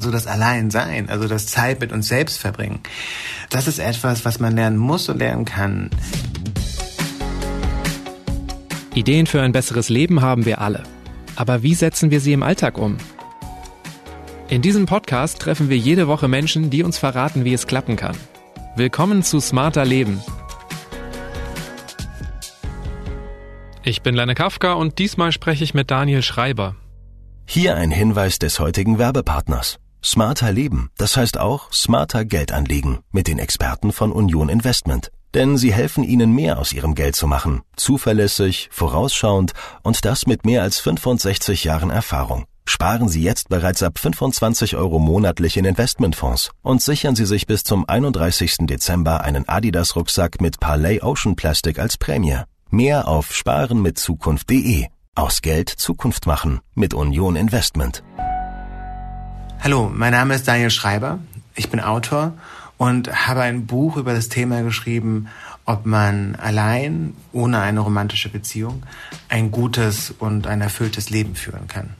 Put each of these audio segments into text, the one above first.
So das Alleinsein, also das Zeit mit uns selbst verbringen. Das ist etwas, was man lernen muss und lernen kann. Ideen für ein besseres Leben haben wir alle. Aber wie setzen wir sie im Alltag um? In diesem Podcast treffen wir jede Woche Menschen, die uns verraten, wie es klappen kann. Willkommen zu Smarter Leben. Ich bin Lenne Kafka und diesmal spreche ich mit Daniel Schreiber. Hier ein Hinweis des heutigen Werbepartners. Smarter Leben, das heißt auch smarter Geldanlegen mit den Experten von Union Investment. Denn sie helfen Ihnen mehr aus Ihrem Geld zu machen, zuverlässig, vorausschauend und das mit mehr als 65 Jahren Erfahrung. Sparen Sie jetzt bereits ab 25 Euro monatlich in Investmentfonds und sichern Sie sich bis zum 31. Dezember einen Adidas-Rucksack mit Parley Ocean Plastic als Prämie. Mehr auf sparenmitzukunft.de. Aus Geld Zukunft machen mit Union Investment. Hallo, mein Name ist Daniel Schreiber. Ich bin Autor und habe ein Buch über das Thema geschrieben, ob man allein, ohne eine romantische Beziehung, ein gutes und ein erfülltes Leben führen kann.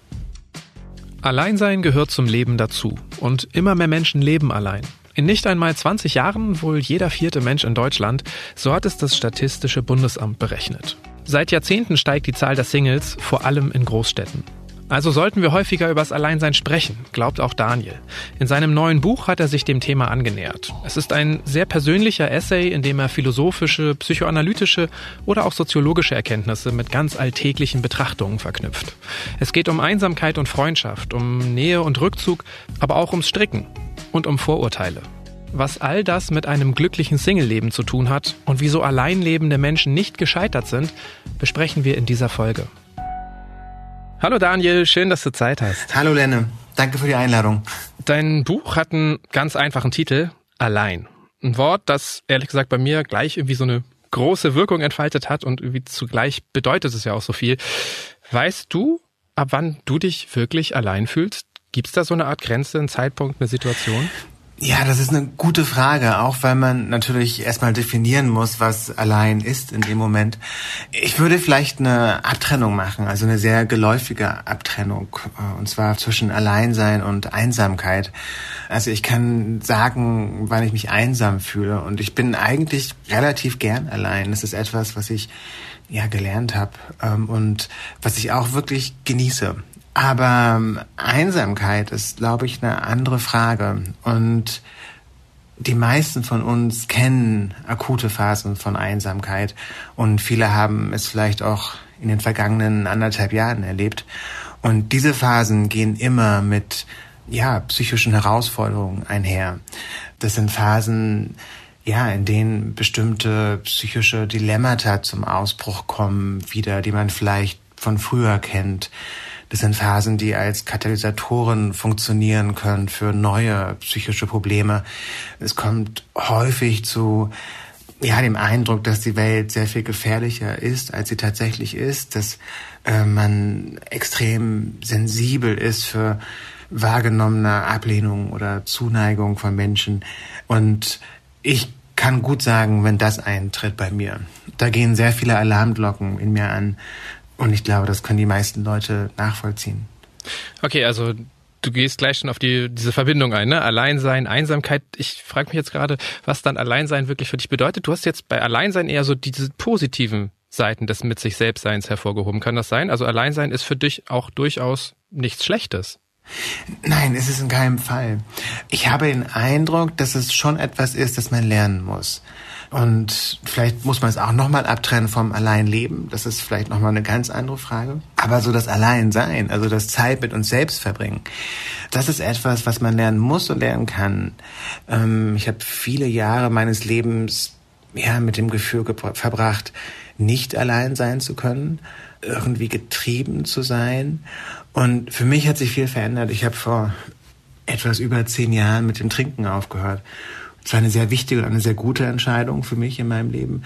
Alleinsein gehört zum Leben dazu und immer mehr Menschen leben allein. In nicht einmal 20 Jahren wohl jeder vierte Mensch in Deutschland, so hat es das Statistische Bundesamt berechnet. Seit Jahrzehnten steigt die Zahl der Singles, vor allem in Großstädten. Also sollten wir häufiger übers Alleinsein sprechen, glaubt auch Daniel. In seinem neuen Buch hat er sich dem Thema angenähert. Es ist ein sehr persönlicher Essay, in dem er philosophische, psychoanalytische oder auch soziologische Erkenntnisse mit ganz alltäglichen Betrachtungen verknüpft. Es geht um Einsamkeit und Freundschaft, um Nähe und Rückzug, aber auch ums Stricken und um Vorurteile. Was all das mit einem glücklichen Singleleben zu tun hat und wieso alleinlebende Menschen nicht gescheitert sind, besprechen wir in dieser Folge. Hallo Daniel, schön, dass du Zeit hast. Hallo Lenne, danke für die Einladung. Dein Buch hat einen ganz einfachen Titel, Allein. Ein Wort, das ehrlich gesagt bei mir gleich irgendwie so eine große Wirkung entfaltet hat und irgendwie zugleich bedeutet es ja auch so viel. Weißt du, ab wann du dich wirklich allein fühlst? Gibt es da so eine Art Grenze, einen Zeitpunkt, eine Situation? Ja, das ist eine gute Frage, auch weil man natürlich erstmal definieren muss, was allein ist in dem Moment. Ich würde vielleicht eine Abtrennung machen, also eine sehr geläufige Abtrennung, äh, und zwar zwischen Alleinsein und Einsamkeit. Also ich kann sagen, wann ich mich einsam fühle und ich bin eigentlich relativ gern allein. Das ist etwas, was ich ja gelernt habe ähm, und was ich auch wirklich genieße. Aber ähm, Einsamkeit ist, glaube ich, eine andere Frage. Und die meisten von uns kennen akute Phasen von Einsamkeit und viele haben es vielleicht auch in den vergangenen anderthalb Jahren erlebt. Und diese Phasen gehen immer mit ja, psychischen Herausforderungen einher. Das sind Phasen, ja, in denen bestimmte psychische Dilemmata zum Ausbruch kommen, wieder, die man vielleicht von früher kennt. Das sind Phasen, die als Katalysatoren funktionieren können für neue psychische Probleme. Es kommt häufig zu ja, dem Eindruck, dass die Welt sehr viel gefährlicher ist, als sie tatsächlich ist, dass äh, man extrem sensibel ist für wahrgenommene Ablehnung oder Zuneigung von Menschen. Und ich kann gut sagen, wenn das eintritt bei mir. Da gehen sehr viele Alarmglocken in mir an. Und ich glaube, das können die meisten Leute nachvollziehen. Okay, also du gehst gleich schon auf die, diese Verbindung ein, ne? Alleinsein, Einsamkeit. Ich frage mich jetzt gerade, was dann Alleinsein wirklich für dich bedeutet. Du hast jetzt bei Alleinsein eher so diese positiven Seiten des mit sich Selbstseins hervorgehoben. Kann das sein? Also Alleinsein ist für dich auch durchaus nichts Schlechtes. Nein, es ist in keinem Fall. Ich habe den Eindruck, dass es schon etwas ist, das man lernen muss. Und vielleicht muss man es auch nochmal abtrennen vom Alleinleben. Das ist vielleicht nochmal eine ganz andere Frage. Aber so das Alleinsein, also das Zeit mit uns selbst verbringen, das ist etwas, was man lernen muss und lernen kann. Ähm, ich habe viele Jahre meines Lebens ja, mit dem Gefühl verbracht, nicht allein sein zu können, irgendwie getrieben zu sein. Und für mich hat sich viel verändert. Ich habe vor etwas über zehn Jahren mit dem Trinken aufgehört. Es war eine sehr wichtige und eine sehr gute Entscheidung für mich in meinem Leben.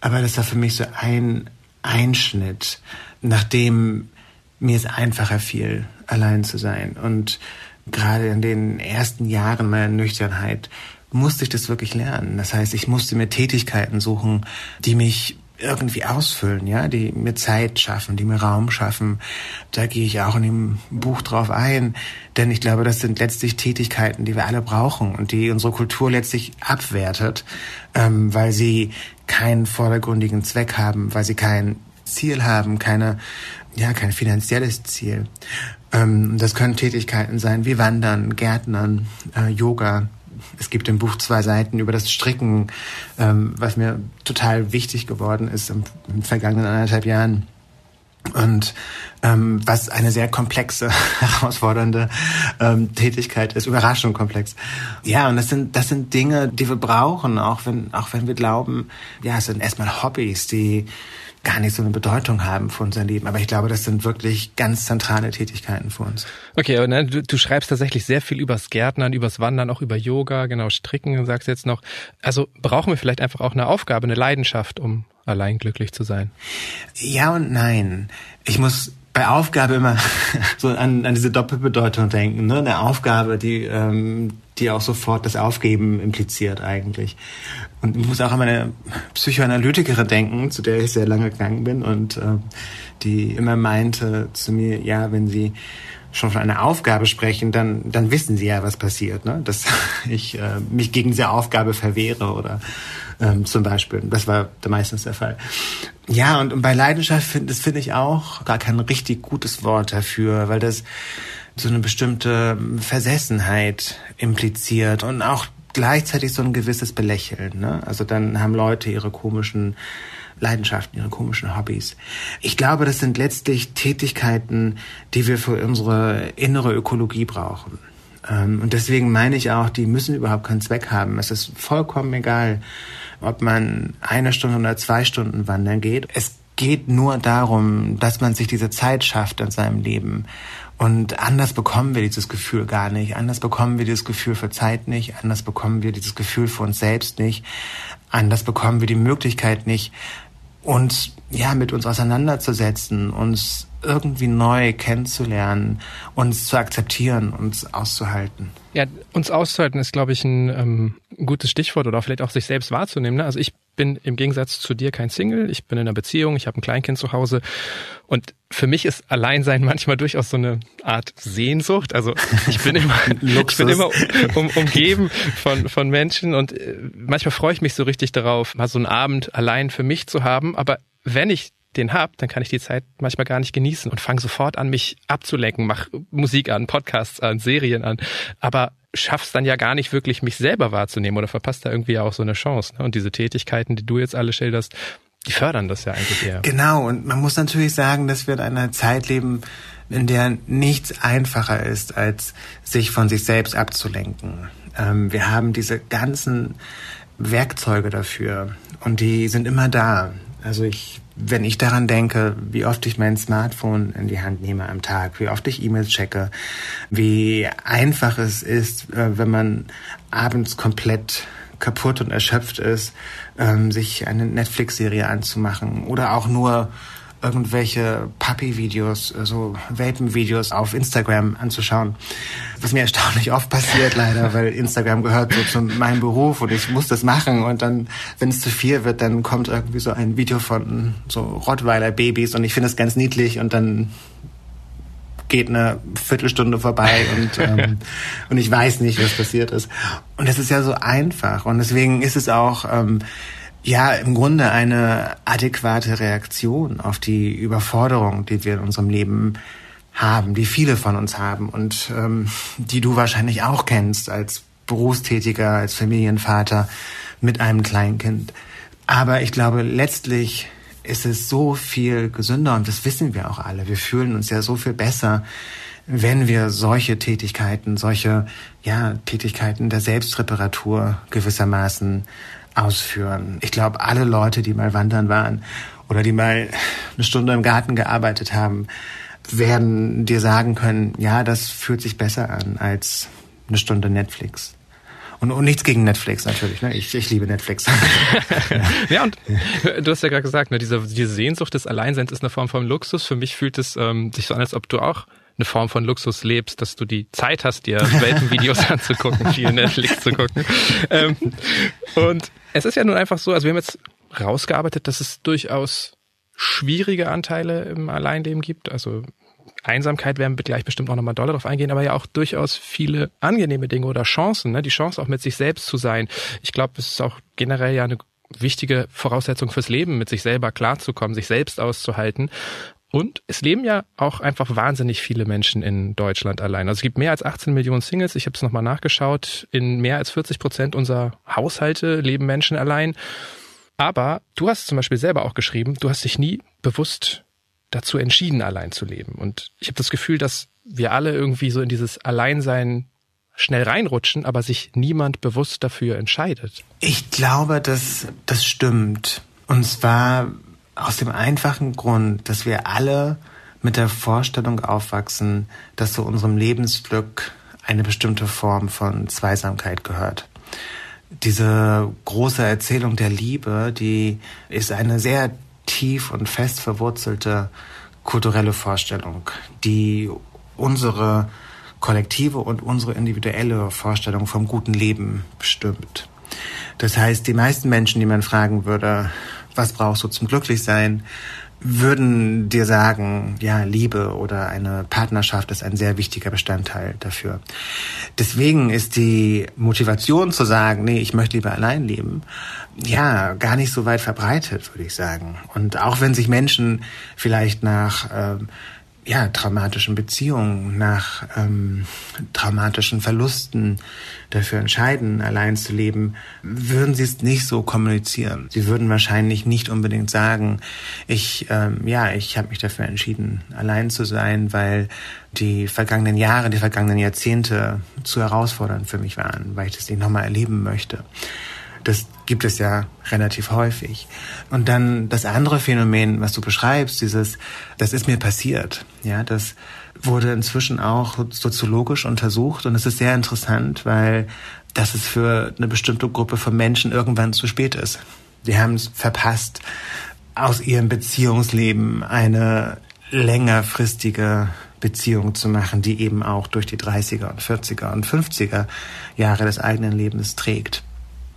Aber das war für mich so ein Einschnitt, nachdem mir es einfacher fiel, allein zu sein. Und gerade in den ersten Jahren meiner Nüchternheit musste ich das wirklich lernen. Das heißt, ich musste mir Tätigkeiten suchen, die mich irgendwie ausfüllen, ja, die mir Zeit schaffen, die mir Raum schaffen. Da gehe ich auch in dem Buch drauf ein, denn ich glaube, das sind letztlich Tätigkeiten, die wir alle brauchen und die unsere Kultur letztlich abwertet, ähm, weil sie keinen vordergründigen Zweck haben, weil sie kein Ziel haben, keine, ja, kein finanzielles Ziel. Ähm, das können Tätigkeiten sein wie Wandern, Gärtnern, äh, Yoga, es gibt im Buch zwei Seiten über das Stricken, ähm, was mir total wichtig geworden ist im, im vergangenen anderthalb Jahren. Und ähm, was eine sehr komplexe, herausfordernde ähm, Tätigkeit ist, Überraschung komplex. Ja, und das sind das sind Dinge, die wir brauchen, auch wenn auch wenn wir glauben, ja, es sind erstmal Hobbys, die gar nicht so eine Bedeutung haben für unser Leben. Aber ich glaube, das sind wirklich ganz zentrale Tätigkeiten für uns. Okay, aber ne, du, du schreibst tatsächlich sehr viel übers Gärtnern, übers Wandern, auch über Yoga, genau, Stricken, sagst jetzt noch. Also brauchen wir vielleicht einfach auch eine Aufgabe, eine Leidenschaft, um allein glücklich zu sein? Ja und nein. Ich muss bei Aufgabe immer so an, an diese Doppelbedeutung denken. Ne? Eine Aufgabe, die, ähm, die auch sofort das Aufgeben impliziert eigentlich. Und ich muss auch an meine Psychoanalytikerin denken, zu der ich sehr lange gegangen bin und äh, die immer meinte zu mir, ja, wenn sie schon von einer Aufgabe sprechen, dann, dann wissen sie ja, was passiert, ne? dass ich äh, mich gegen diese Aufgabe verwehre oder ähm, zum Beispiel. Das war meistens der Fall. Ja, und, und bei Leidenschaft finde das finde ich auch gar kein richtig gutes Wort dafür, weil das so eine bestimmte Versessenheit impliziert und auch gleichzeitig so ein gewisses Belächeln. Ne? Also dann haben Leute ihre komischen Leidenschaften, ihre komischen Hobbys. Ich glaube, das sind letztlich Tätigkeiten, die wir für unsere innere Ökologie brauchen. Ähm, und deswegen meine ich auch, die müssen überhaupt keinen Zweck haben. Es ist vollkommen egal, ob man eine Stunde oder zwei Stunden wandern geht. Es geht nur darum, dass man sich diese Zeit schafft in seinem Leben. Und anders bekommen wir dieses Gefühl gar nicht. Anders bekommen wir dieses Gefühl für Zeit nicht. Anders bekommen wir dieses Gefühl für uns selbst nicht. Anders bekommen wir die Möglichkeit nicht, uns ja mit uns auseinanderzusetzen, uns irgendwie neu kennenzulernen, uns zu akzeptieren, uns auszuhalten. Ja, uns auszuhalten ist, glaube ich, ein ähm, gutes Stichwort oder vielleicht auch sich selbst wahrzunehmen. Ne? Also ich bin im Gegensatz zu dir kein Single, ich bin in einer Beziehung, ich habe ein Kleinkind zu Hause. Und für mich ist Alleinsein manchmal durchaus so eine Art Sehnsucht. Also ich bin immer, ich bin immer um, umgeben von, von Menschen und äh, manchmal freue ich mich so richtig darauf, mal so einen Abend allein für mich zu haben. Aber wenn ich den hab, dann kann ich die Zeit manchmal gar nicht genießen und fange sofort an, mich abzulenken, mach Musik an, Podcasts an, Serien an, aber schaff's dann ja gar nicht wirklich, mich selber wahrzunehmen oder verpasst da irgendwie auch so eine Chance. Ne? Und diese Tätigkeiten, die du jetzt alle schilderst, die fördern das ja eigentlich eher. Genau, und man muss natürlich sagen, dass wir in einer Zeit leben, in der nichts einfacher ist, als sich von sich selbst abzulenken. Ähm, wir haben diese ganzen Werkzeuge dafür und die sind immer da. Also ich wenn ich daran denke, wie oft ich mein Smartphone in die Hand nehme am Tag, wie oft ich E-Mails checke, wie einfach es ist, äh, wenn man abends komplett kaputt und erschöpft ist, ähm, sich eine Netflix-Serie anzumachen oder auch nur irgendwelche Puppy-Videos, äh, so Welpen-Videos auf Instagram anzuschauen. Was mir erstaunlich oft passiert leider, weil Instagram gehört so zu meinem Beruf und ich muss das machen und dann, wenn es zu viel wird, dann kommt irgendwie so ein Video von so Rottweiler-Babys und ich finde es ganz niedlich und dann geht eine Viertelstunde vorbei und, ähm, und ich weiß nicht, was passiert ist. Und das ist ja so einfach und deswegen ist es auch... Ähm, ja, im Grunde eine adäquate Reaktion auf die Überforderung, die wir in unserem Leben haben, die viele von uns haben und ähm, die du wahrscheinlich auch kennst als Berufstätiger, als Familienvater mit einem Kleinkind. Aber ich glaube, letztlich ist es so viel gesünder und das wissen wir auch alle. Wir fühlen uns ja so viel besser, wenn wir solche Tätigkeiten, solche ja, Tätigkeiten der Selbstreparatur gewissermaßen ausführen. Ich glaube, alle Leute, die mal wandern waren oder die mal eine Stunde im Garten gearbeitet haben, werden dir sagen können, ja, das fühlt sich besser an als eine Stunde Netflix. Und, und nichts gegen Netflix natürlich. Ne? Ich, ich liebe Netflix. ja, und du hast ja gerade gesagt, ne, diese, diese Sehnsucht des Alleinseins ist eine Form von Luxus. Für mich fühlt es ähm, sich so an, als ob du auch eine Form von Luxus lebst, dass du die Zeit hast, dir Welpenvideos anzugucken, viel Netflix zu gucken. Ähm, und es ist ja nun einfach so, also wir haben jetzt rausgearbeitet, dass es durchaus schwierige Anteile im Alleinleben gibt. Also Einsamkeit werden wir gleich bestimmt auch nochmal doller drauf eingehen, aber ja auch durchaus viele angenehme Dinge oder Chancen, ne? die Chance auch mit sich selbst zu sein. Ich glaube, es ist auch generell ja eine wichtige Voraussetzung fürs Leben, mit sich selber klarzukommen, sich selbst auszuhalten. Und es leben ja auch einfach wahnsinnig viele Menschen in Deutschland allein. Also es gibt mehr als 18 Millionen Singles. Ich habe es nochmal nachgeschaut. In mehr als 40 Prozent unserer Haushalte leben Menschen allein. Aber du hast zum Beispiel selber auch geschrieben, du hast dich nie bewusst dazu entschieden, allein zu leben. Und ich habe das Gefühl, dass wir alle irgendwie so in dieses Alleinsein schnell reinrutschen, aber sich niemand bewusst dafür entscheidet. Ich glaube, dass das stimmt. Und zwar aus dem einfachen Grund, dass wir alle mit der Vorstellung aufwachsen, dass zu unserem Lebensglück eine bestimmte Form von Zweisamkeit gehört. Diese große Erzählung der Liebe, die ist eine sehr tief und fest verwurzelte kulturelle Vorstellung, die unsere kollektive und unsere individuelle Vorstellung vom guten Leben bestimmt. Das heißt, die meisten Menschen, die man fragen würde, was brauchst du zum Glücklichsein, würden dir sagen, ja, Liebe oder eine Partnerschaft ist ein sehr wichtiger Bestandteil dafür. Deswegen ist die Motivation zu sagen, nee, ich möchte lieber allein leben, ja, gar nicht so weit verbreitet, würde ich sagen. Und auch wenn sich Menschen vielleicht nach ähm, ja, traumatischen Beziehungen, nach ähm, traumatischen Verlusten dafür entscheiden, allein zu leben, würden sie es nicht so kommunizieren. Sie würden wahrscheinlich nicht unbedingt sagen, ich, ähm, ja, ich habe mich dafür entschieden, allein zu sein, weil die vergangenen Jahre, die vergangenen Jahrzehnte zu herausfordernd für mich waren, weil ich das nicht nochmal erleben möchte. Das gibt es ja relativ häufig. Und dann das andere Phänomen, was du beschreibst, dieses, das ist mir passiert. Ja, das wurde inzwischen auch soziologisch untersucht und es ist sehr interessant, weil das ist für eine bestimmte Gruppe von Menschen irgendwann zu spät ist. Die haben es verpasst, aus ihrem Beziehungsleben eine längerfristige Beziehung zu machen, die eben auch durch die 30er und 40er und 50er Jahre des eigenen Lebens trägt.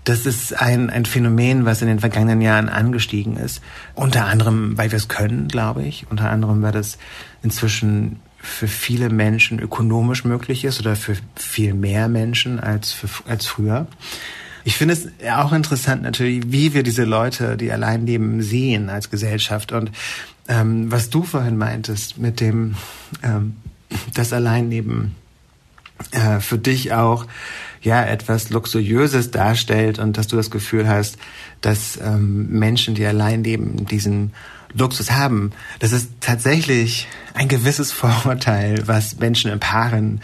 Das ist ein, ein Phänomen, was in den vergangenen Jahren angestiegen ist. Unter anderem, weil wir es können, glaube ich. Unter anderem, weil das inzwischen für viele Menschen ökonomisch möglich ist oder für viel mehr Menschen als, für, als früher. Ich finde es auch interessant natürlich, wie wir diese Leute, die allein leben, sehen als Gesellschaft. Und ähm, was du vorhin meintest mit dem, ähm, das Alleinleben äh, für dich auch ja etwas Luxuriöses darstellt und dass du das Gefühl hast, dass ähm, Menschen, die allein leben, diesen Luxus haben. Das ist tatsächlich ein gewisses Vorurteil, was Menschen in Paaren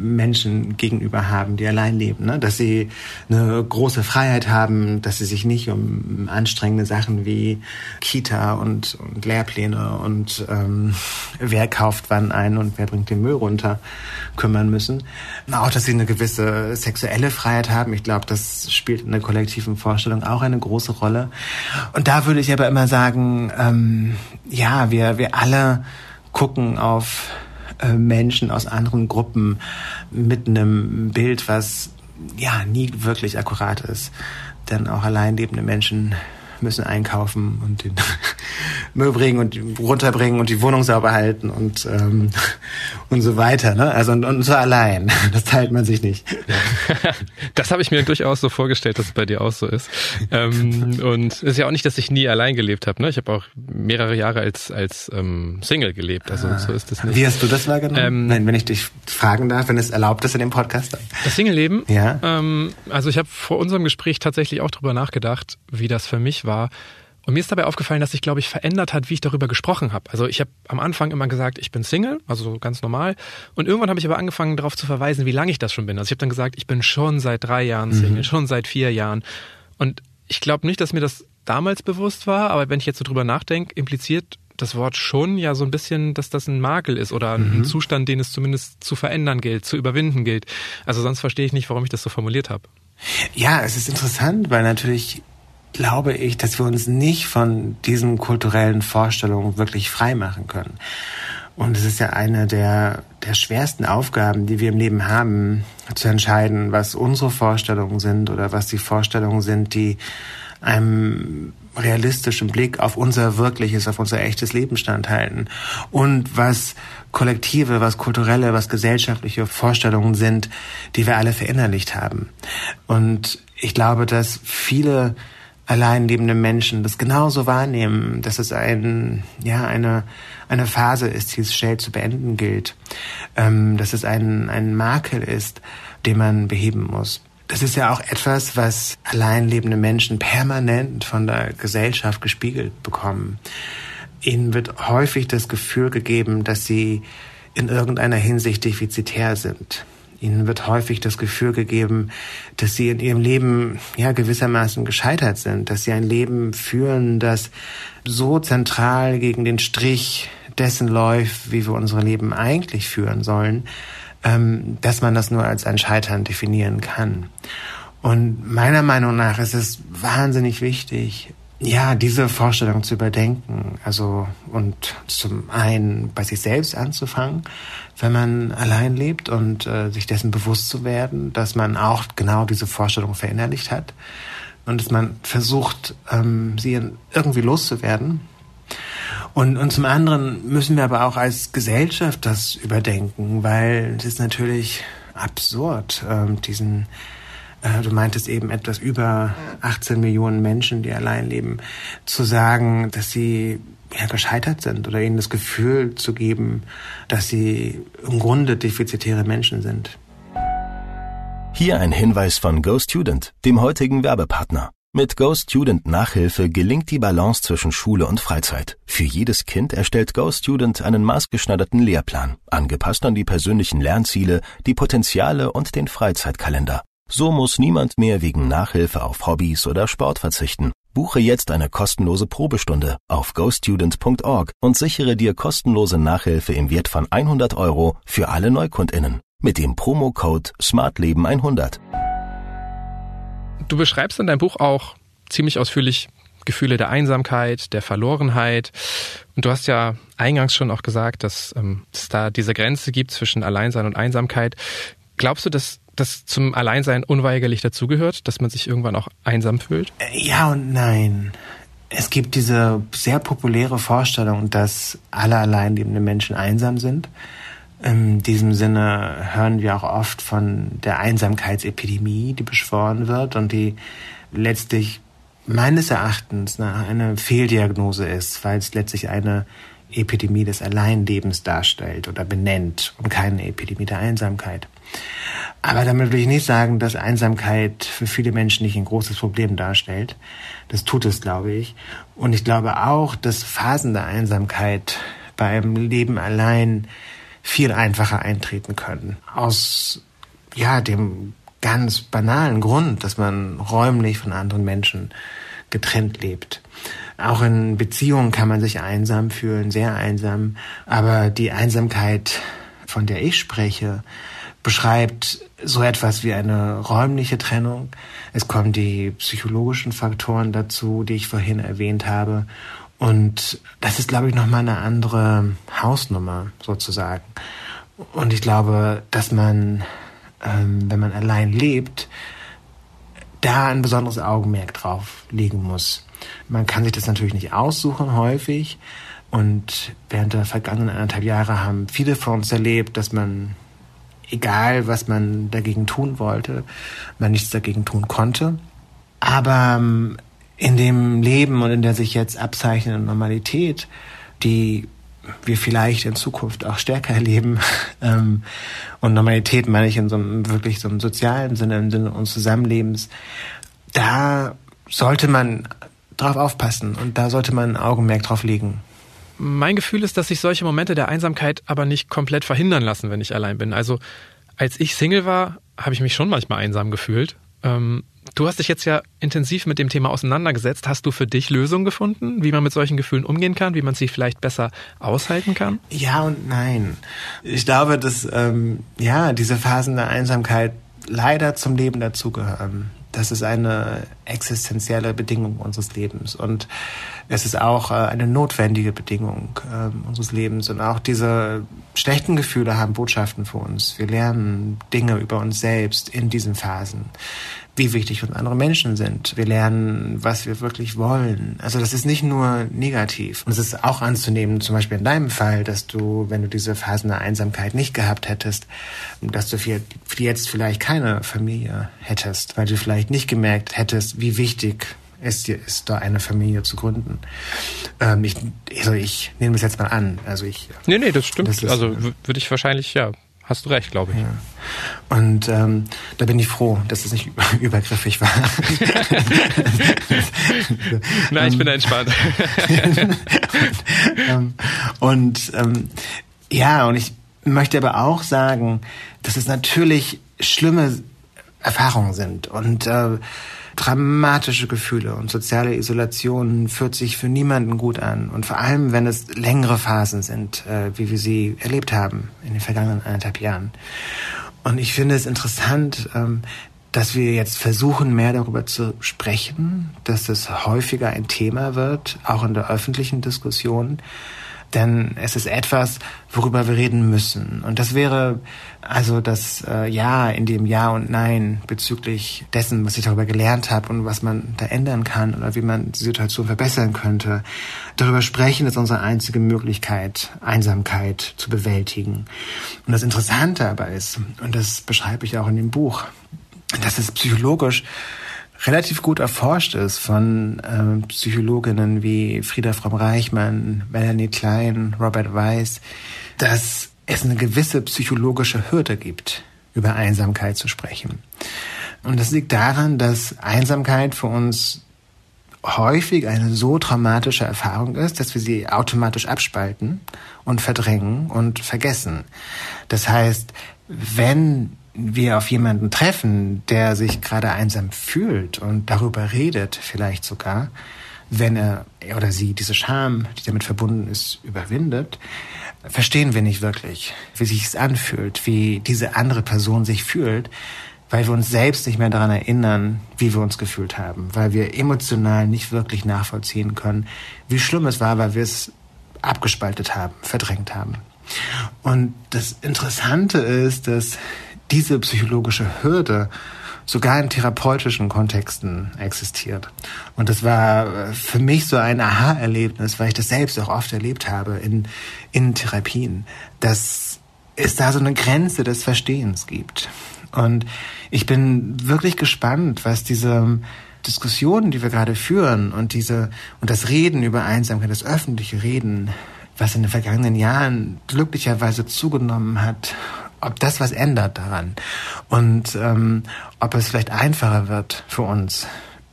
Menschen gegenüber haben, die allein leben, ne? dass sie eine große Freiheit haben, dass sie sich nicht um anstrengende Sachen wie Kita und, und Lehrpläne und ähm, wer kauft wann ein und wer bringt den Müll runter kümmern müssen. Auch, dass sie eine gewisse sexuelle Freiheit haben. Ich glaube, das spielt in der kollektiven Vorstellung auch eine große Rolle. Und da würde ich aber immer sagen, ähm, ja, wir, wir alle gucken auf Menschen aus anderen Gruppen mit einem Bild, was ja nie wirklich akkurat ist. Denn auch allein lebende Menschen müssen einkaufen und den Müll bringen und runterbringen und die Wohnung sauber halten und ähm, und so weiter. Ne? Also und, und so allein. Das teilt man sich nicht. Das habe ich mir durchaus so vorgestellt, dass es bei dir auch so ist. Ähm, und es ist ja auch nicht, dass ich nie allein gelebt habe. Ne? Ich habe auch mehrere Jahre als als ähm, Single gelebt. Also ah. so ist das nicht. Wie hast du das wahrgenommen? Ähm, Nein, wenn ich dich fragen darf, wenn es erlaubt ist in dem Podcast. Das Single-Leben? Ja. Ähm, also ich habe vor unserem Gespräch tatsächlich auch drüber nachgedacht, wie das für mich war. Und mir ist dabei aufgefallen, dass sich, glaube ich, verändert hat, wie ich darüber gesprochen habe. Also ich habe am Anfang immer gesagt, ich bin Single, also ganz normal. Und irgendwann habe ich aber angefangen, darauf zu verweisen, wie lange ich das schon bin. Also ich habe dann gesagt, ich bin schon seit drei Jahren Single, mhm. schon seit vier Jahren. Und ich glaube nicht, dass mir das damals bewusst war, aber wenn ich jetzt so drüber nachdenke, impliziert das Wort schon ja so ein bisschen, dass das ein Makel ist oder ein mhm. Zustand, den es zumindest zu verändern gilt, zu überwinden gilt. Also sonst verstehe ich nicht, warum ich das so formuliert habe. Ja, es ist interessant, weil natürlich glaube ich, dass wir uns nicht von diesen kulturellen Vorstellungen wirklich frei machen können. Und es ist ja eine der, der schwersten Aufgaben, die wir im Leben haben, zu entscheiden, was unsere Vorstellungen sind oder was die Vorstellungen sind, die einem realistischen Blick auf unser wirkliches, auf unser echtes Leben standhalten und was kollektive, was kulturelle, was gesellschaftliche Vorstellungen sind, die wir alle verinnerlicht haben. Und ich glaube, dass viele allein lebende Menschen das genauso wahrnehmen, dass es ein, ja, eine, eine Phase ist, die es schnell zu beenden gilt, ähm, dass es ein, ein Makel ist, den man beheben muss. Das ist ja auch etwas, was allein lebende Menschen permanent von der Gesellschaft gespiegelt bekommen. Ihnen wird häufig das Gefühl gegeben, dass sie in irgendeiner Hinsicht defizitär sind. Ihnen wird häufig das Gefühl gegeben, dass sie in ihrem Leben ja gewissermaßen gescheitert sind, dass sie ein Leben führen, das so zentral gegen den Strich dessen läuft, wie wir unsere Leben eigentlich führen sollen, ähm, dass man das nur als ein Scheitern definieren kann. Und meiner Meinung nach ist es wahnsinnig wichtig, ja, diese Vorstellung zu überdenken. Also, und zum einen bei sich selbst anzufangen, wenn man allein lebt und äh, sich dessen bewusst zu werden, dass man auch genau diese Vorstellung verinnerlicht hat und dass man versucht, ähm, sie irgendwie loszuwerden. Und, und zum anderen müssen wir aber auch als Gesellschaft das überdenken, weil es ist natürlich absurd, ähm, diesen du meintest eben etwas über 18 Millionen Menschen, die allein leben, zu sagen, dass sie ja, gescheitert sind oder ihnen das Gefühl zu geben, dass sie im Grunde defizitäre Menschen sind. Hier ein Hinweis von GoStudent, dem heutigen Werbepartner. Mit GoStudent Nachhilfe gelingt die Balance zwischen Schule und Freizeit. Für jedes Kind erstellt GoStudent einen maßgeschneiderten Lehrplan, angepasst an die persönlichen Lernziele, die Potenziale und den Freizeitkalender. So muss niemand mehr wegen Nachhilfe auf Hobbys oder Sport verzichten. Buche jetzt eine kostenlose Probestunde auf gostudent.org und sichere dir kostenlose Nachhilfe im Wert von 100 Euro für alle NeukundInnen mit dem Promocode SmartLeben100. Du beschreibst in deinem Buch auch ziemlich ausführlich Gefühle der Einsamkeit, der Verlorenheit. Und du hast ja eingangs schon auch gesagt, dass ähm, es da diese Grenze gibt zwischen Alleinsein und Einsamkeit. Glaubst du, dass das zum Alleinsein unweigerlich dazugehört, dass man sich irgendwann auch einsam fühlt? Äh, ja und nein. Es gibt diese sehr populäre Vorstellung, dass alle allein lebende Menschen einsam sind. In diesem Sinne hören wir auch oft von der Einsamkeitsepidemie, die beschworen wird und die letztlich meines Erachtens eine Fehldiagnose ist, weil es letztlich eine Epidemie des Alleinlebens darstellt oder benennt und keine Epidemie der Einsamkeit. Aber damit will ich nicht sagen, dass Einsamkeit für viele Menschen nicht ein großes Problem darstellt. Das tut es, glaube ich. Und ich glaube auch, dass Phasen der Einsamkeit beim Leben allein viel einfacher eintreten können. Aus, ja, dem ganz banalen Grund, dass man räumlich von anderen Menschen getrennt lebt. Auch in Beziehungen kann man sich einsam fühlen, sehr einsam. Aber die Einsamkeit, von der ich spreche, beschreibt so etwas wie eine räumliche Trennung. Es kommen die psychologischen Faktoren dazu, die ich vorhin erwähnt habe. Und das ist, glaube ich, nochmal eine andere Hausnummer sozusagen. Und ich glaube, dass man, ähm, wenn man allein lebt, da ein besonderes Augenmerk drauf legen muss. Man kann sich das natürlich nicht aussuchen häufig. Und während der vergangenen anderthalb Jahre haben viele von uns erlebt, dass man egal was man dagegen tun wollte, man nichts dagegen tun konnte. Aber ähm, in dem Leben und in der sich jetzt abzeichnenden Normalität, die wir vielleicht in Zukunft auch stärker erleben. Ähm, und Normalität meine ich in so einem wirklich so einem sozialen Sinne, im Sinne unseres Zusammenlebens. Da sollte man drauf aufpassen und da sollte man ein Augenmerk drauf legen. Mein Gefühl ist, dass sich solche Momente der Einsamkeit aber nicht komplett verhindern lassen, wenn ich allein bin. Also als ich Single war, habe ich mich schon manchmal einsam gefühlt. Ähm, du hast dich jetzt ja intensiv mit dem Thema auseinandergesetzt. Hast du für dich Lösungen gefunden, wie man mit solchen Gefühlen umgehen kann, wie man sie vielleicht besser aushalten kann? Ja und nein. Ich glaube, dass ähm, ja diese Phasen der Einsamkeit leider zum Leben dazugehören. Das ist eine existenzielle Bedingung unseres Lebens. Und Es ist auch äh, eine notwendige Bedingung äh, unseres Lebens. Und auch diese schlechten Gefühle haben Botschaften für uns. Wir lernen Dinge über uns selbst in diesen Phasen wie wichtig uns andere Menschen sind. Wir lernen, was wir wirklich wollen. Also das ist nicht nur negativ. Und es ist auch anzunehmen, zum Beispiel in deinem Fall, dass du, wenn du diese Phasen der Einsamkeit nicht gehabt hättest, dass du jetzt vielleicht keine Familie hättest, weil du vielleicht nicht gemerkt hättest, wie wichtig es dir ist, da eine Familie zu gründen. Ähm, ich, also ich nehme das jetzt mal an. Also ich. Nee, nee, das stimmt. Das ist, also würde ich wahrscheinlich, ja, hast du recht, glaube ich. Ja. Und ähm, da bin ich froh, dass es nicht übergriffig war. Nein, ich bin entspannt. und, und ähm, ja, und ich möchte aber auch sagen, dass es natürlich schlimme Erfahrungen sind und äh, dramatische Gefühle und soziale Isolation fühlt sich für niemanden gut an. Und vor allem, wenn es längere Phasen sind, äh, wie wir sie erlebt haben in den vergangenen anderthalb Jahren. Und ich finde es interessant, ähm, dass wir jetzt versuchen, mehr darüber zu sprechen, dass es häufiger ein Thema wird, auch in der öffentlichen Diskussion. Denn es ist etwas, worüber wir reden müssen. Und das wäre also das äh, Ja in dem Ja und Nein bezüglich dessen, was ich darüber gelernt habe und was man da ändern kann oder wie man die Situation verbessern könnte. Darüber sprechen ist unsere einzige Möglichkeit, Einsamkeit zu bewältigen. Und das Interessante aber ist, und das beschreibe ich auch in dem Buch, dass es psychologisch relativ gut erforscht ist von äh, Psychologinnen wie Frieda Fromm-Reichmann, Melanie Klein, Robert Weiss, dass es eine gewisse psychologische Hürde gibt, über Einsamkeit zu sprechen. Und das liegt daran, dass Einsamkeit für uns häufig eine so traumatische Erfahrung ist, dass wir sie automatisch abspalten und verdrängen und vergessen. Das heißt, wenn wir auf jemanden treffen, der sich gerade einsam fühlt und darüber redet, vielleicht sogar, wenn er oder sie diese Scham, die damit verbunden ist, überwindet, verstehen wir nicht wirklich, wie sich es anfühlt, wie diese andere Person sich fühlt, weil wir uns selbst nicht mehr daran erinnern, wie wir uns gefühlt haben, weil wir emotional nicht wirklich nachvollziehen können, wie schlimm es war, weil wir es abgespaltet haben, verdrängt haben. Und das Interessante ist, dass diese psychologische Hürde sogar in therapeutischen Kontexten existiert. Und das war äh, für mich so ein Aha-Erlebnis, weil ich das selbst auch oft erlebt habe in, in Therapien, dass es da so eine Grenze des Verstehens gibt. Und ich bin wirklich gespannt, was diese Diskussionen, die wir gerade führen und diese, und das Reden über Einsamkeit, das öffentliche Reden, was in den vergangenen Jahren glücklicherweise zugenommen hat ob das was ändert daran und ähm, ob es vielleicht einfacher wird für uns,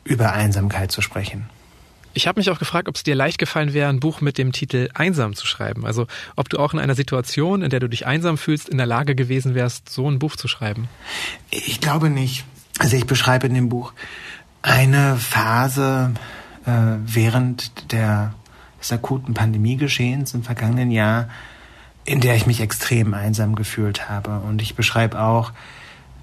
über Einsamkeit zu sprechen. Ich habe mich auch gefragt, ob es dir leicht gefallen wäre, ein Buch mit dem Titel Einsam zu schreiben. Also ob du auch in einer Situation, in der du dich einsam fühlst, in der Lage gewesen wärst, so ein Buch zu schreiben. Ich glaube nicht. Also ich beschreibe in dem Buch eine Phase äh, während der, des akuten Pandemiegeschehens im vergangenen Jahr, in der ich mich extrem einsam gefühlt habe. Und ich beschreibe auch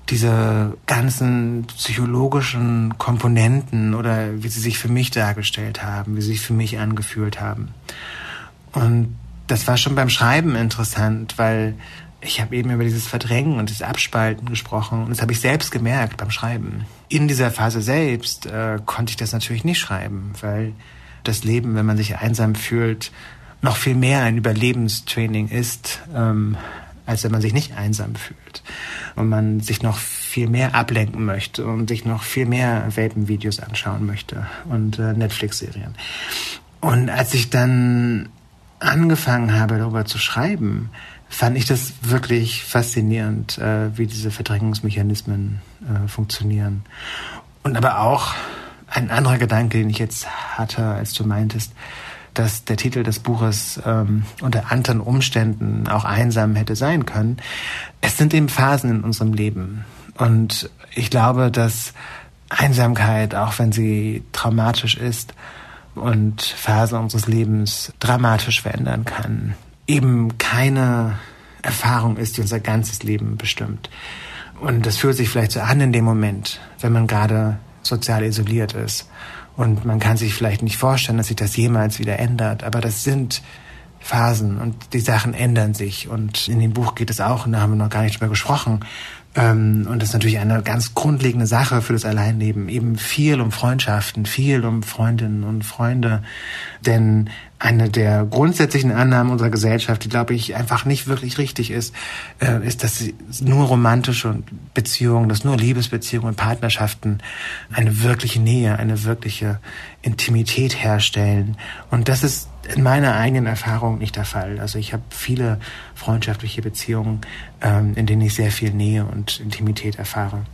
diese ganzen psychologischen Komponenten oder wie sie sich für mich dargestellt haben, wie sie sich für mich angefühlt haben. Und das war schon beim Schreiben interessant, weil ich habe eben über dieses Verdrängen und das Abspalten gesprochen und das habe ich selbst gemerkt beim Schreiben. In dieser Phase selbst äh, konnte ich das natürlich nicht schreiben, weil das Leben, wenn man sich einsam fühlt, noch viel mehr ein Überlebenstraining ist, ähm, als wenn man sich nicht einsam fühlt. Und man sich noch viel mehr ablenken möchte und sich noch viel mehr Welpenvideos anschauen möchte und äh, Netflix-Serien. Und als ich dann angefangen habe, darüber zu schreiben, fand ich das wirklich faszinierend, äh, wie diese Verdrängungsmechanismen äh, funktionieren. Und aber auch ein anderer Gedanke, den ich jetzt hatte, als du meintest, dass der Titel des Buches ähm, unter anderen Umständen auch einsam hätte sein können. Es sind eben Phasen in unserem Leben. Und ich glaube, dass Einsamkeit, auch wenn sie traumatisch ist und Phasen unseres Lebens dramatisch verändern kann, eben keine Erfahrung ist, die unser ganzes Leben bestimmt. Und das fühlt sich vielleicht so an in dem Moment, wenn man gerade sozial isoliert ist Und man kann sich vielleicht nicht vorstellen, dass sich das jemals wieder ändert. Aber das sind Phasen und die Sachen ändern sich. Und in dem Buch geht es auch, und da haben wir noch gar nicht drüber gesprochen, und das ist natürlich eine ganz grundlegende Sache für das Alleinleben. Eben viel um Freundschaften, viel um Freundinnen und Freunde. Denn eine der grundsätzlichen Annahmen unserer Gesellschaft, die glaube ich einfach nicht wirklich richtig ist, äh, ist, dass nur romantische Beziehungen, dass nur Liebesbeziehungen und Partnerschaften eine wirkliche Nähe, eine wirkliche Intimität herstellen. Und das ist in meiner eigenen Erfahrung nicht der Fall. Also ich habe viele freundschaftliche Beziehungen, ähm, in denen ich sehr viel Nähe und Intimität erfahre.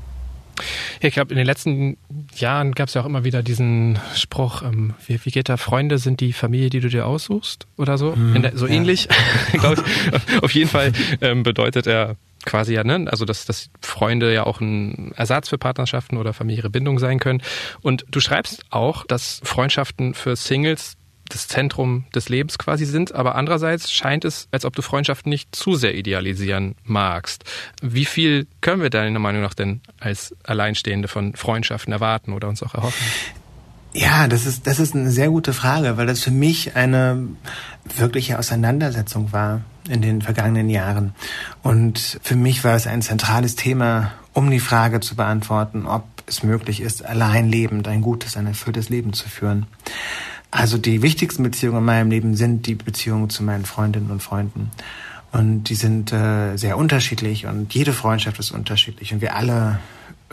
Ja, ich glaube, in den letzten Jahren gab es ja auch immer wieder diesen Spruch, ähm, wie, wie geht da, Freunde sind die Familie, die du dir aussuchst oder so? Hm, der, so ja. ähnlich, glaube ich. Auf jeden Fall ähm, bedeutet er quasi ja, ne? also dass, dass Freunde ja auch ein Ersatz für Partnerschaften oder familiäre Bindung sein können. Und du schreibst auch, dass Freundschaften für Singles das Zentrum des Lebens quasi sind, aber andererseits scheint es, als ob du Freundschaften nicht zu sehr idealisieren magst. Wie viel können wir deiner Meinung nach denn als Alleinstehende von Freundschaften erwarten oder uns auch erhoffen? Ja, das ist, das ist eine sehr gute Frage, weil das für mich eine wirkliche Auseinandersetzung war in den vergangenen Jahren. Und für mich war es ein zentrales Thema, um die Frage zu beantworten, ob es möglich ist, allein lebend ein gutes, ein erfülltes Leben zu führen. Also die wichtigsten Beziehungen in meinem Leben sind die Beziehungen zu meinen Freundinnen und Freunden. Und die sind äh, sehr unterschiedlich und jede Freundschaft ist unterschiedlich. Und wir alle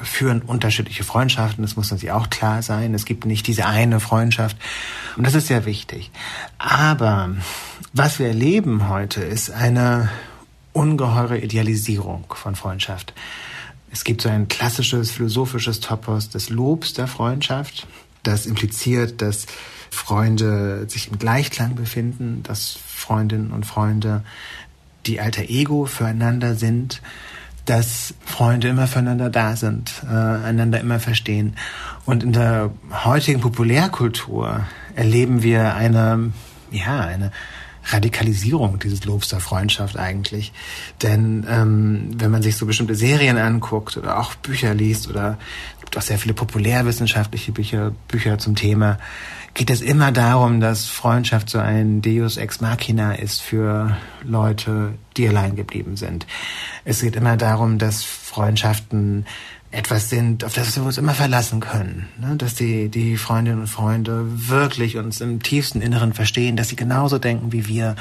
führen unterschiedliche Freundschaften, das muss uns ja auch klar sein. Es gibt nicht diese eine Freundschaft. Und das ist sehr wichtig. Aber was wir erleben heute ist eine ungeheure Idealisierung von Freundschaft. Es gibt so ein klassisches philosophisches Topos des Lobs der Freundschaft. Das impliziert, dass Freunde sich im Gleichklang befinden, dass Freundinnen und Freunde die alter Ego füreinander sind, dass Freunde immer füreinander da sind, äh, einander immer verstehen. Und in der heutigen Populärkultur erleben wir eine, ja, eine Radikalisierung dieses Lobs der Freundschaft eigentlich. Denn ähm, wenn man sich so bestimmte Serien anguckt oder auch Bücher liest oder gibt auch sehr viele populärwissenschaftliche Bücher, Bücher zum Thema, geht es immer darum, dass Freundschaft so ein Deus ex machina ist für Leute, die allein geblieben sind. Es geht immer darum, dass Freundschaften etwas sind, auf das wir uns immer verlassen können. Ne? Dass die, die Freundinnen und Freunde wirklich uns im tiefsten Inneren verstehen, dass sie genauso denken wie wir.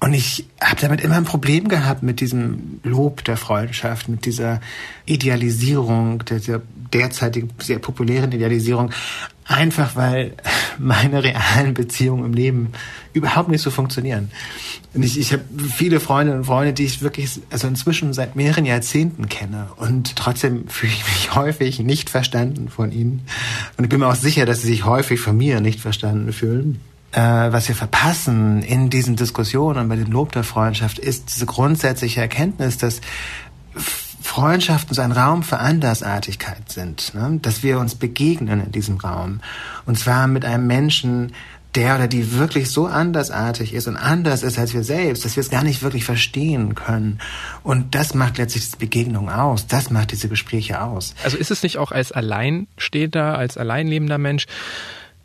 Und ich habe damit immer ein Problem gehabt mit diesem Lob der Freundschaft, mit dieser Idealisierung, der derzeitigen sehr populären Idealisierung. Einfach weil meine realen Beziehungen im Leben überhaupt nicht so funktionieren. Und ich, ich habe viele Freundinnen und Freunde, die ich wirklich also inzwischen seit mehreren Jahrzehnten kenne. Und trotzdem fühle ich mich häufig nicht verstanden von ihnen. Und ich bin mir auch sicher, dass sie sich häufig von mir nicht verstanden fühlen. Äh, was wir verpassen in diesen Diskussionen bei dem Lob der Freundschaft, ist diese grundsätzliche Erkenntnis, dass Freundschaften so ein Raum für Andersartigkeit sind, ne? dass wir uns begegnen in diesem Raum. Und zwar mit einem Menschen, der oder die wirklich so andersartig ist und anders ist als wir selbst, dass wir es gar nicht wirklich verstehen können. Und das macht letztlich die Begegnung aus. Das macht diese Gespräche aus. Also ist es nicht auch als Alleinstehender, als alleinlebender Mensch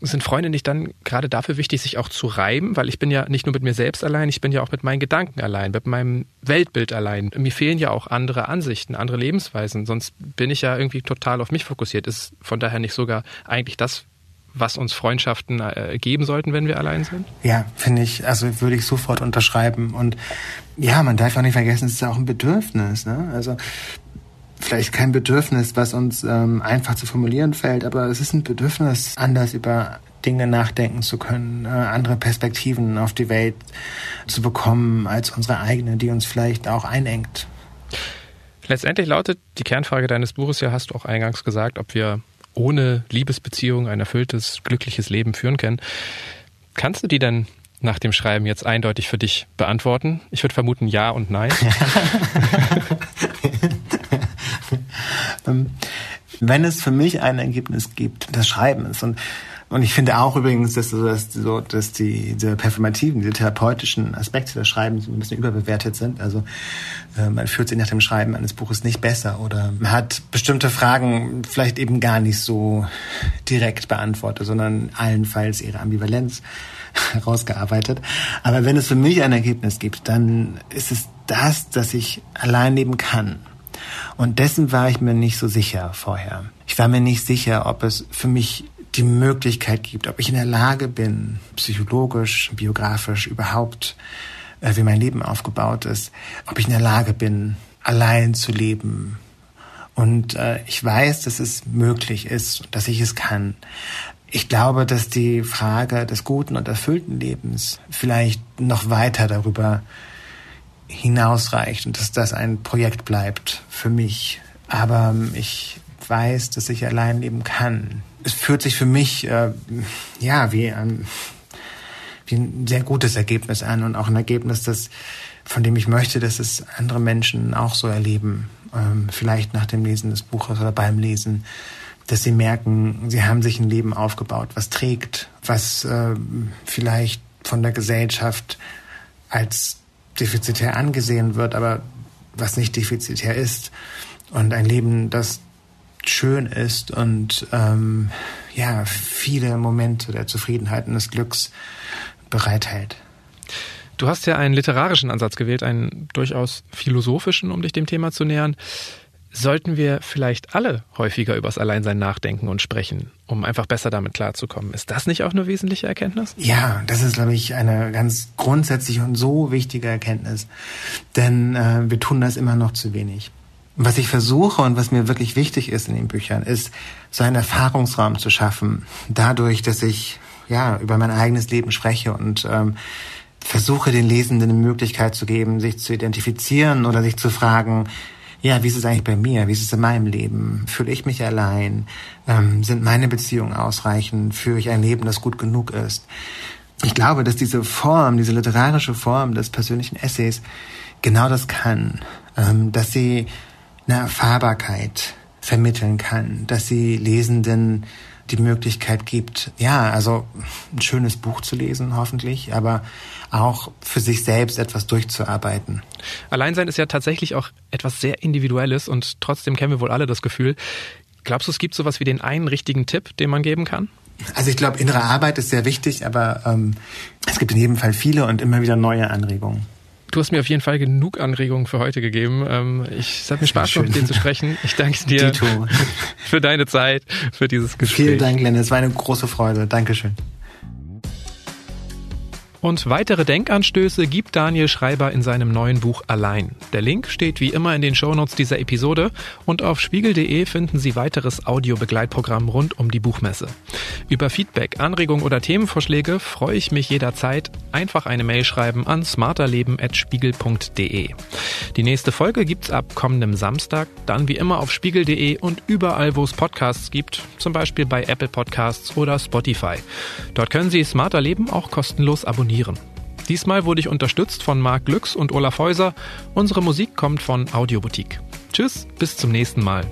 sind Freunde nicht dann gerade dafür wichtig, sich auch zu reiben? Weil ich bin ja nicht nur mit mir selbst allein, ich bin ja auch mit meinen Gedanken allein, mit meinem Weltbild allein. Mir fehlen ja auch andere Ansichten, andere Lebensweisen. Sonst bin ich ja irgendwie total auf mich fokussiert. Ist von daher nicht sogar eigentlich das, was uns Freundschaften äh, geben sollten, wenn wir allein sind? Ja, finde ich, also würde ich sofort unterschreiben. Und ja, man darf auch nicht vergessen, es ist ja auch ein Bedürfnis. Ne? Also vielleicht kein Bedürfnis, was uns ähm, einfach zu formulieren fällt, aber es ist ein Bedürfnis, anders über Dinge nachdenken zu können, äh, andere Perspektiven auf die Welt zu bekommen als unsere eigene, die uns vielleicht auch einengt. Letztendlich lautet die Kernfrage deines Buches ja, hast du auch eingangs gesagt, ob wir ohne Liebesbeziehung ein erfülltes, glückliches Leben führen können. Kannst du die denn nach dem Schreiben jetzt eindeutig für dich beantworten? Ich würde vermuten ja und nein. Ähm, wenn es für mich ein Ergebnis gibt, das Schreiben ist und Und ich finde auch übrigens, dass, dass, so, dass die, diese performativen, diese therapeutischen Aspekte des Schreibens ein bisschen überbewertet sind. Also äh, man fühlt sich nach dem Schreiben eines Buches nicht besser oder man hat bestimmte Fragen vielleicht eben gar nicht so direkt beantwortet, sondern allenfalls ihre Ambivalenz herausgearbeitet. Aber wenn es für mich ein Ergebnis gibt, dann ist es das, dass ich allein leben kann. Und dessen war ich mir nicht so sicher vorher. Ich war mir nicht sicher, ob es für mich die Möglichkeit gibt, ob ich in der Lage bin, psychologisch, biografisch überhaupt, äh, wie mein Leben aufgebaut ist, ob ich in der Lage bin, allein zu leben. Und äh, ich weiß, dass es möglich ist, dass ich es kann. Ich glaube, dass die Frage des guten und erfüllten Lebens vielleicht noch weiter darüber hinausreicht und dass das ein Projekt bleibt für mich. Aber ich weiß, dass ich allein leben kann es fühlt sich für mich äh, ja wie ein, wie ein sehr gutes Ergebnis an und auch ein Ergebnis, das von dem ich möchte, dass es andere Menschen auch so erleben. Ähm, vielleicht nach dem Lesen des Buches oder beim Lesen, dass sie merken, sie haben sich ein Leben aufgebaut, was trägt, was äh, vielleicht von der Gesellschaft als defizitär angesehen wird, aber was nicht defizitär ist. Und ein Leben, das schön ist und ähm, ja viele Momente der Zufriedenheit und des Glücks bereithält. Du hast ja einen literarischen Ansatz gewählt, einen durchaus philosophischen, um dich dem Thema zu nähern. Sollten wir vielleicht alle häufiger übers Alleinsein nachdenken und sprechen, um einfach besser damit klarzukommen? Ist das nicht auch eine wesentliche Erkenntnis? Ja, das ist, glaube ich, eine ganz grundsätzliche und so wichtige Erkenntnis. Denn äh, wir tun das immer noch zu wenig was ich versuche und was mir wirklich wichtig ist in den Büchern, ist, so einen Erfahrungsraum zu schaffen. Dadurch, dass ich ja über mein eigenes Leben spreche und ähm, versuche den Lesenden eine Möglichkeit zu geben, sich zu identifizieren oder sich zu fragen, ja, wie ist es eigentlich bei mir? Wie ist es in meinem Leben? Fühle ich mich allein? Ähm, sind meine Beziehungen ausreichend? Führe ich ein Leben, das gut genug ist? Ich glaube, dass diese Form, diese literarische Form des persönlichen Essays genau das kann, ähm, dass sie eine Erfahrbarkeit vermitteln kann, dass sie Lesenden die Möglichkeit gibt, ja, also ein schönes Buch zu lesen, hoffentlich, aber auch für sich selbst etwas durchzuarbeiten. Alleinsein ist ja tatsächlich auch etwas sehr Individuelles und trotzdem kennen wir wohl alle das Gefühl. Glaubst du, es gibt sowas wie den einen richtigen Tipp, den man geben kann? Also ich glaube, innere Arbeit ist sehr wichtig, aber ähm, es gibt in jedem Fall viele und immer wieder neue Anregungen. Du hast mir auf jeden Fall genug Anregungen für heute gegeben. Ähm, ich, es hat mir Spaß gemacht, mit dir zu sprechen. Ich danke dir Dito. für deine Zeit, für dieses Gespräch. Vielen Dank, Lenny. Es war eine große Freude. Dankeschön. Und weitere Denkanstöße gibt Daniel Schreiber in seinem neuen Buch Allein. Der Link steht wie immer in den Shownotes dieser Episode und auf spiegel.de finden Sie weiteres Audiobegleitprogramm rund um die Buchmesse. Über Feedback, Anregungen oder Themenvorschläge freue ich mich jederzeit. Einfach eine Mail schreiben an smarterleben.spiegel.de. Die nächste Folge gibt's ab kommendem Samstag, dann wie immer auf spiegel.de und überall, wo es Podcasts gibt, zum Beispiel bei Apple Podcasts oder Spotify. Dort können Sie Smarter Leben auch kostenlos abonnieren abonnieren. Diesmal wurde ich unterstützt von Marc Glücks und Olaf Häuser. Unsere Musik kommt von Audioboutique. Tschüss, bis zum nächsten Mal.